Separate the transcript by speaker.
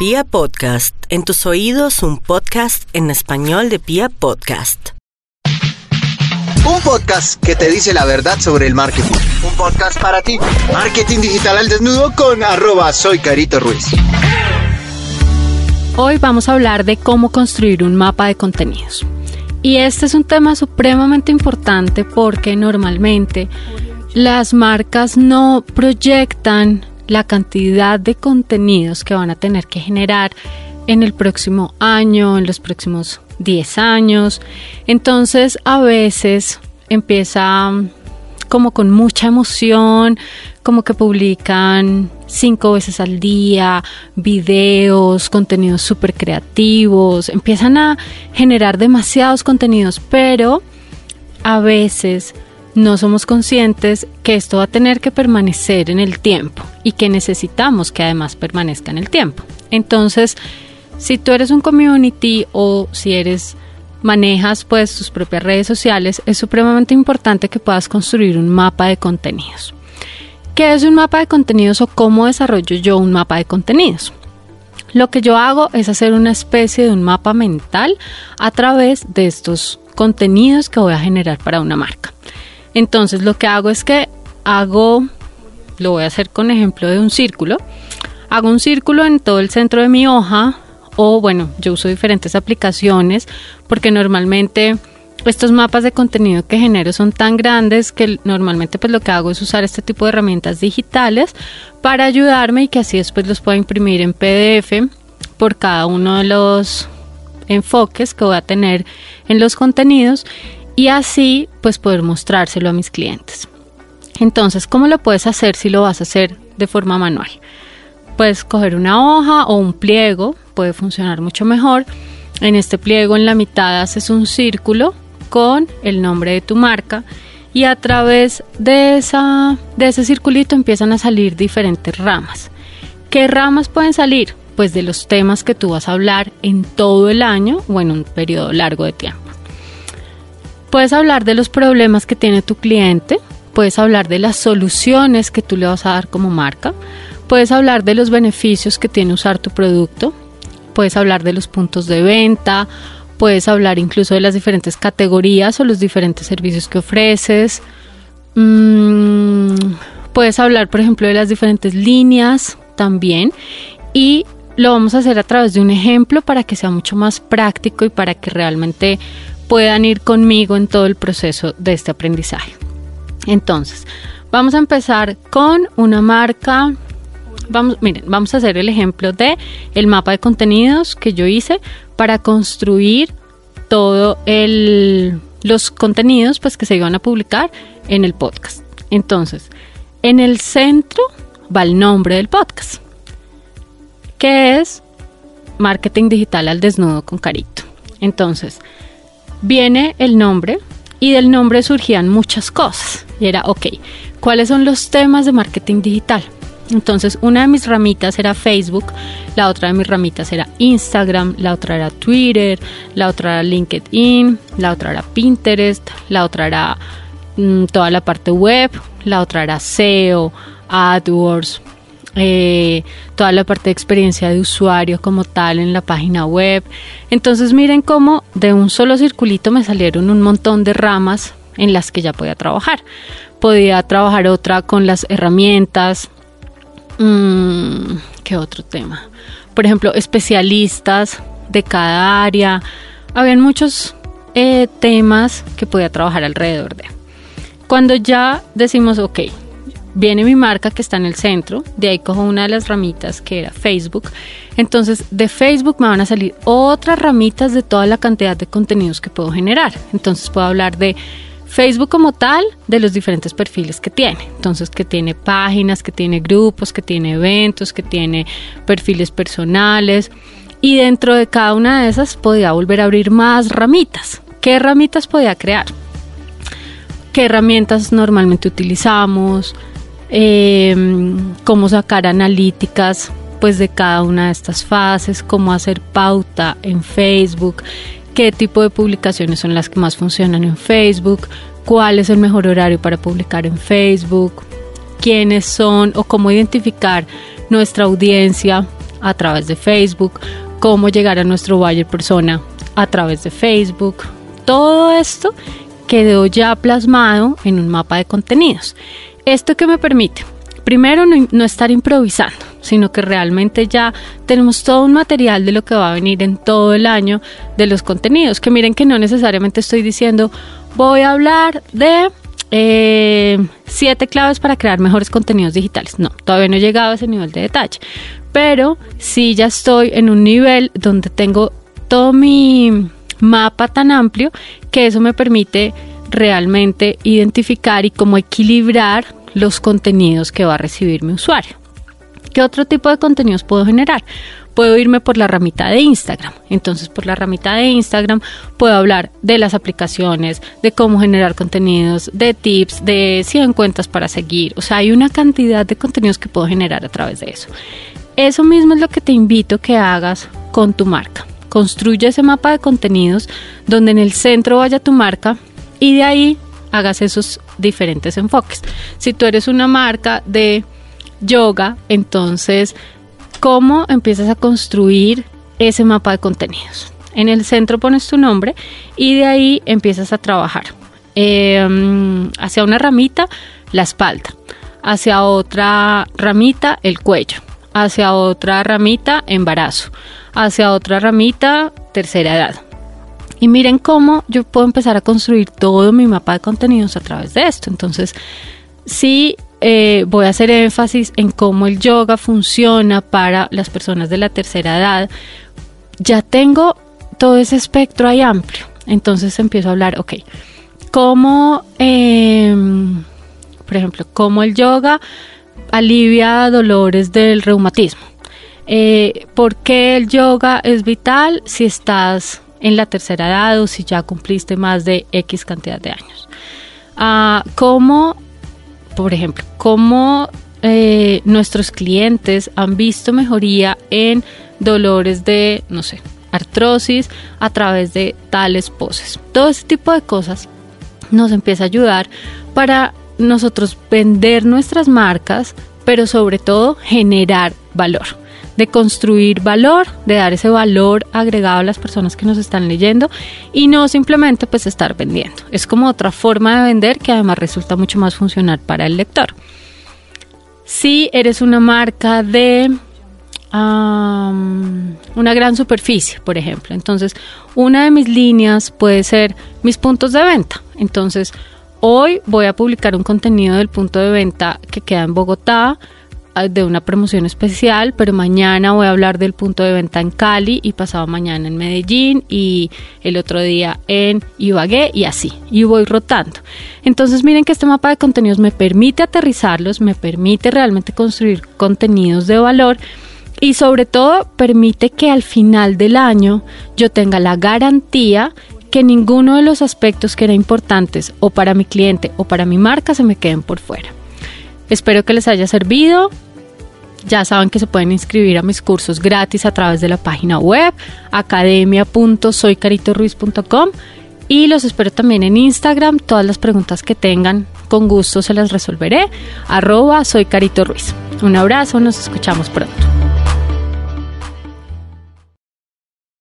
Speaker 1: Pia Podcast, en tus oídos un podcast en español de Pia Podcast.
Speaker 2: Un podcast que te dice la verdad sobre el marketing. Un podcast para ti. Marketing digital al desnudo con arroba soy Carito Ruiz.
Speaker 3: Hoy vamos a hablar de cómo construir un mapa de contenidos. Y este es un tema supremamente importante porque normalmente las marcas no proyectan la cantidad de contenidos que van a tener que generar en el próximo año, en los próximos 10 años. Entonces a veces empieza mm, como con mucha emoción, como que publican cinco veces al día, videos, contenidos súper creativos, empiezan a generar demasiados contenidos, pero a veces no somos conscientes que esto va a tener que permanecer en el tiempo y que necesitamos que además permanezca en el tiempo. Entonces, si tú eres un community o si eres manejas pues tus propias redes sociales, es supremamente importante que puedas construir un mapa de contenidos. ¿Qué es un mapa de contenidos o cómo desarrollo yo un mapa de contenidos? Lo que yo hago es hacer una especie de un mapa mental a través de estos contenidos que voy a generar para una marca. Entonces lo que hago es que hago, lo voy a hacer con ejemplo de un círculo, hago un círculo en todo el centro de mi hoja o bueno, yo uso diferentes aplicaciones porque normalmente estos mapas de contenido que genero son tan grandes que normalmente pues lo que hago es usar este tipo de herramientas digitales para ayudarme y que así después los pueda imprimir en PDF por cada uno de los enfoques que voy a tener en los contenidos y así pues poder mostrárselo a mis clientes. Entonces, ¿cómo lo puedes hacer si lo vas a hacer de forma manual? Puedes coger una hoja o un pliego, puede funcionar mucho mejor. En este pliego en la mitad haces un círculo con el nombre de tu marca y a través de, esa, de ese circulito empiezan a salir diferentes ramas. ¿Qué ramas pueden salir? Pues de los temas que tú vas a hablar en todo el año o en un periodo largo de tiempo. Puedes hablar de los problemas que tiene tu cliente, puedes hablar de las soluciones que tú le vas a dar como marca, puedes hablar de los beneficios que tiene usar tu producto, puedes hablar de los puntos de venta, puedes hablar incluso de las diferentes categorías o los diferentes servicios que ofreces. Mm, puedes hablar, por ejemplo, de las diferentes líneas también. Y lo vamos a hacer a través de un ejemplo para que sea mucho más práctico y para que realmente puedan ir conmigo en todo el proceso de este aprendizaje. Entonces, vamos a empezar con una marca. Vamos, miren, vamos a hacer el ejemplo de el mapa de contenidos que yo hice para construir todo el los contenidos pues que se iban a publicar en el podcast. Entonces, en el centro va el nombre del podcast, que es Marketing Digital al Desnudo con Carito. Entonces, viene el nombre y del nombre surgían muchas cosas. Y era, ok, ¿cuáles son los temas de marketing digital? Entonces, una de mis ramitas era Facebook, la otra de mis ramitas era Instagram, la otra era Twitter, la otra era LinkedIn, la otra era Pinterest, la otra era mm, toda la parte web, la otra era SEO, AdWords, eh, toda la parte de experiencia de usuario como tal en la página web. Entonces miren cómo de un solo circulito me salieron un montón de ramas en las que ya podía trabajar. Podía trabajar otra con las herramientas. Mm, ¿Qué otro tema? Por ejemplo, especialistas de cada área. Habían muchos eh, temas que podía trabajar alrededor de. Cuando ya decimos, ok, viene mi marca que está en el centro, de ahí cojo una de las ramitas que era Facebook. Entonces de Facebook me van a salir otras ramitas de toda la cantidad de contenidos que puedo generar. Entonces puedo hablar de Facebook como tal, de los diferentes perfiles que tiene. Entonces que tiene páginas, que tiene grupos, que tiene eventos, que tiene perfiles personales. Y dentro de cada una de esas podía volver a abrir más ramitas. ¿Qué ramitas podía crear? ¿Qué herramientas normalmente utilizamos? Eh, cómo sacar analíticas pues de cada una de estas fases, cómo hacer pauta en Facebook, qué tipo de publicaciones son las que más funcionan en Facebook, cuál es el mejor horario para publicar en Facebook, quiénes son o cómo identificar nuestra audiencia a través de Facebook, cómo llegar a nuestro buyer persona a través de Facebook. Todo esto quedó ya plasmado en un mapa de contenidos. ¿Esto que me permite? Primero, no, estar improvisando, sino que realmente ya tenemos todo un material de lo que va a venir en todo el año de los contenidos. Que miren que no necesariamente estoy diciendo, voy a hablar de eh, siete claves para crear mejores contenidos digitales. No, todavía no he llegado a ese nivel de detalle. Pero sí ya estoy en un nivel donde tengo todo mi mapa tan amplio que eso me permite realmente identificar y cómo equilibrar los contenidos que va a recibir mi usuario. ¿Qué otro tipo de contenidos puedo generar? Puedo irme por la ramita de Instagram. Entonces, por la ramita de Instagram puedo hablar de las aplicaciones, de cómo generar contenidos, de tips, de 100 cuentas para seguir. O sea, hay una cantidad de contenidos que puedo generar a través de eso. Eso mismo es lo que te invito que hagas con tu marca. Construye ese mapa de contenidos donde en el centro vaya tu marca y de ahí hagas esos diferentes enfoques. Si tú eres una marca de yoga, entonces, ¿cómo empiezas a construir ese mapa de contenidos? En el centro pones tu nombre y de ahí empiezas a trabajar. Em, hacia una ramita, la espalda. Hacia otra ramita, el cuello. Hacia otra ramita, embarazo. Hacia otra ramita, tercera edad. Y miren cómo yo puedo empezar a construir todo mi mapa de contenidos a través de esto. Entonces, sí eh, voy a hacer énfasis en cómo el yoga funciona para las personas de la tercera edad. Ya tengo todo ese espectro ahí amplio. Entonces empiezo a hablar, ok, cómo, em, por ejemplo, cómo el yoga alivia dolores del reumatismo. Eh, ¿Por qué el yoga es vital si estás en la tercera edad o si ya cumpliste más de X cantidad de años. Ah, ¿Cómo, por ejemplo, cómo eh, nuestros clientes han visto mejoría en dolores de, no sé, artrosis a través de tales poses? Todo ese tipo de cosas nos empieza a ayudar para nosotros vender nuestras marcas, pero sobre todo generar valor de construir valor, de dar ese valor agregado a las personas que nos están leyendo y no simplemente pues estar vendiendo. Es como otra forma de vender que además resulta mucho más funcional para el lector. Si eres una marca de una gran superficie, por ejemplo, entonces una de mis líneas puede ser mis puntos de venta. Entonces, hoy voy a publicar un contenido del punto de venta que queda en Bogotá de una promoción especial, pero mañana voy a hablar del punto de venta en Cali y pasado mañana en Medellín y el otro día en Ibagué y así, y voy rotando. Entonces miren que este mapa de contenidos me permite aterrizarlos, me permite realmente construir contenidos de valor y sobre todo permite que al final del año yo tenga la garantía que ninguno de los aspectos que eran importantes o para mi cliente o para mi marca se me queden por fuera. Espero que les haya servido. Ya saben que se pueden inscribir a mis cursos gratis a través de la página web academia.soycaritoruiz.com y los espero también en Instagram. Todas las preguntas que tengan, con gusto se las resolveré. Arroba soy Carito Ruiz. Un abrazo, nos escuchamos pronto.